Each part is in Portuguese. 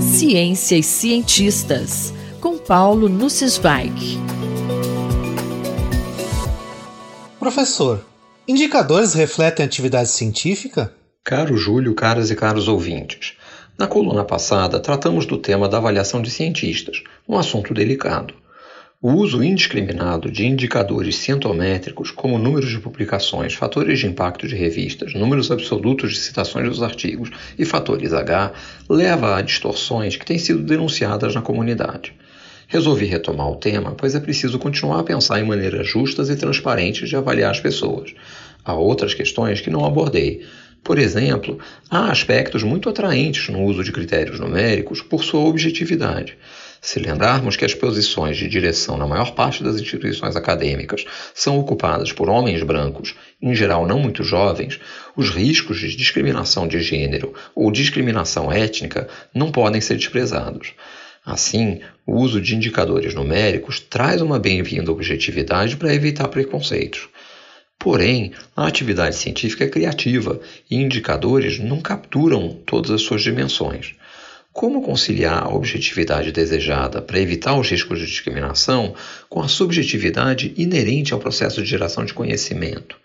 Ciência e cientistas, com Paulo Nussweig. Professor, indicadores refletem atividade científica? Caro Júlio, caras e caros ouvintes, na coluna passada tratamos do tema da avaliação de cientistas, um assunto delicado. O uso indiscriminado de indicadores cientométricos, como números de publicações, fatores de impacto de revistas, números absolutos de citações dos artigos e fatores H, leva a distorções que têm sido denunciadas na comunidade. Resolvi retomar o tema, pois é preciso continuar a pensar em maneiras justas e transparentes de avaliar as pessoas. Há outras questões que não abordei. Por exemplo, há aspectos muito atraentes no uso de critérios numéricos por sua objetividade. Se lembrarmos que as posições de direção na maior parte das instituições acadêmicas são ocupadas por homens brancos, em geral não muito jovens, os riscos de discriminação de gênero ou discriminação étnica não podem ser desprezados. Assim, o uso de indicadores numéricos traz uma bem-vinda objetividade para evitar preconceitos. Porém, a atividade científica é criativa e indicadores não capturam todas as suas dimensões. Como conciliar a objetividade desejada para evitar os riscos de discriminação com a subjetividade inerente ao processo de geração de conhecimento?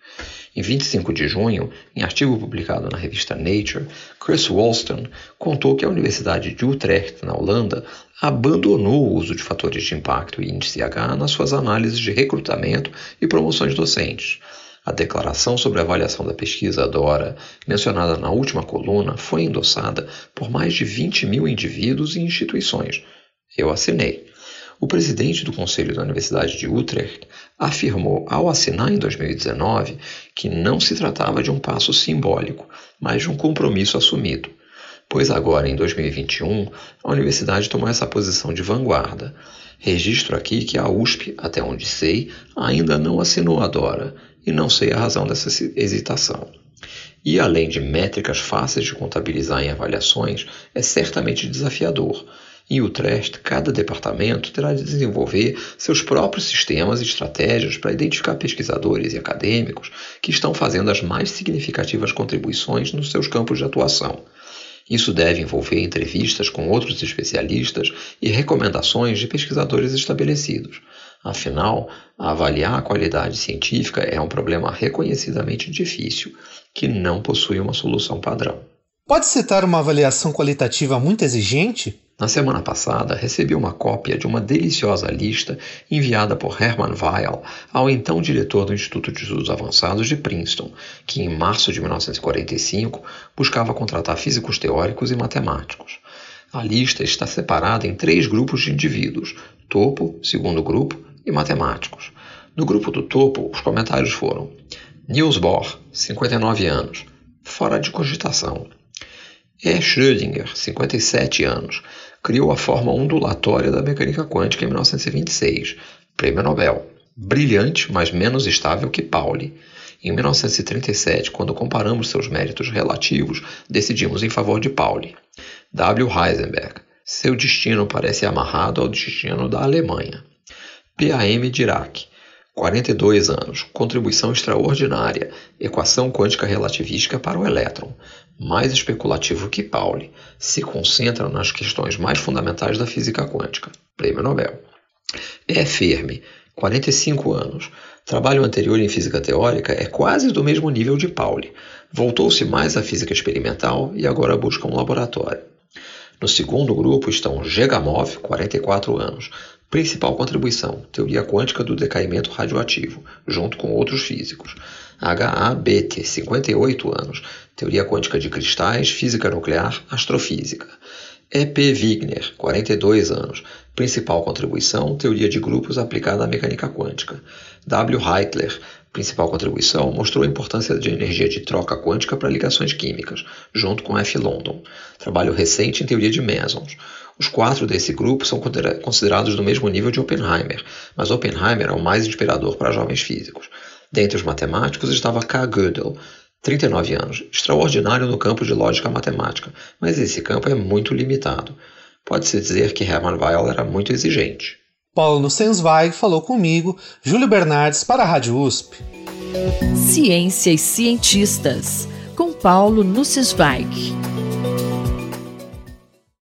Em 25 de junho, em artigo publicado na revista Nature, Chris Walston contou que a Universidade de Utrecht, na Holanda, abandonou o uso de fatores de impacto e índice H nas suas análises de recrutamento e promoções docentes. A declaração sobre a avaliação da pesquisa DORA, mencionada na última coluna, foi endossada por mais de 20 mil indivíduos e instituições. Eu assinei. O presidente do Conselho da Universidade de Utrecht afirmou, ao assinar em 2019, que não se tratava de um passo simbólico, mas de um compromisso assumido. Pois agora, em 2021, a universidade tomou essa posição de vanguarda. Registro aqui que a USP, até onde sei, ainda não assinou a DORA e não sei a razão dessa hesitação. E além de métricas fáceis de contabilizar em avaliações, é certamente desafiador. Em Utrecht, cada departamento terá de desenvolver seus próprios sistemas e estratégias para identificar pesquisadores e acadêmicos que estão fazendo as mais significativas contribuições nos seus campos de atuação. Isso deve envolver entrevistas com outros especialistas e recomendações de pesquisadores estabelecidos. Afinal, avaliar a qualidade científica é um problema reconhecidamente difícil, que não possui uma solução padrão. Pode citar uma avaliação qualitativa muito exigente? Na semana passada, recebi uma cópia de uma deliciosa lista enviada por Hermann Weil ao então diretor do Instituto de Estudos Avançados de Princeton, que em março de 1945 buscava contratar físicos teóricos e matemáticos. A lista está separada em três grupos de indivíduos: topo, segundo grupo e matemáticos. No grupo do topo, os comentários foram: Niels Bohr, 59 anos, fora de cogitação. E. Schrödinger, 57 anos, criou a forma ondulatória da mecânica quântica em 1926, prêmio Nobel. Brilhante, mas menos estável que Pauli. Em 1937, quando comparamos seus méritos relativos, decidimos em favor de Pauli. W. Heisenberg. Seu destino parece amarrado ao destino da Alemanha. PAM Dirac, 42 anos, contribuição extraordinária, equação quântica relativística para o elétron, mais especulativo que Pauli, se concentra nas questões mais fundamentais da física quântica. Prêmio Nobel. E. Fermi, 45 anos, trabalho anterior em física teórica é quase do mesmo nível de Pauli. Voltou-se mais à física experimental e agora busca um laboratório. No segundo grupo estão Gegamov, 44 anos, Principal contribuição: teoria quântica do decaimento radioativo, junto com outros físicos. HABT, 58 anos, teoria quântica de cristais, física nuclear, astrofísica. EP Wigner, 42 anos, principal contribuição, teoria de grupos aplicada à mecânica quântica. W. Heitler, principal contribuição, mostrou a importância de energia de troca quântica para ligações químicas, junto com F. London. Trabalho recente em teoria de mesons. Os quatro desse grupo são considerados do mesmo nível de Oppenheimer, mas Oppenheimer é o mais inspirador para jovens físicos. Dentre os matemáticos estava K. Gödel, 39 anos, extraordinário no campo de lógica matemática, mas esse campo é muito limitado. Pode-se dizer que Hermann Weyl era muito exigente. Paulo Nussensweig falou comigo, Júlio Bernardes, para a Rádio USP. Ciência e cientistas, com Paulo Nussensweig.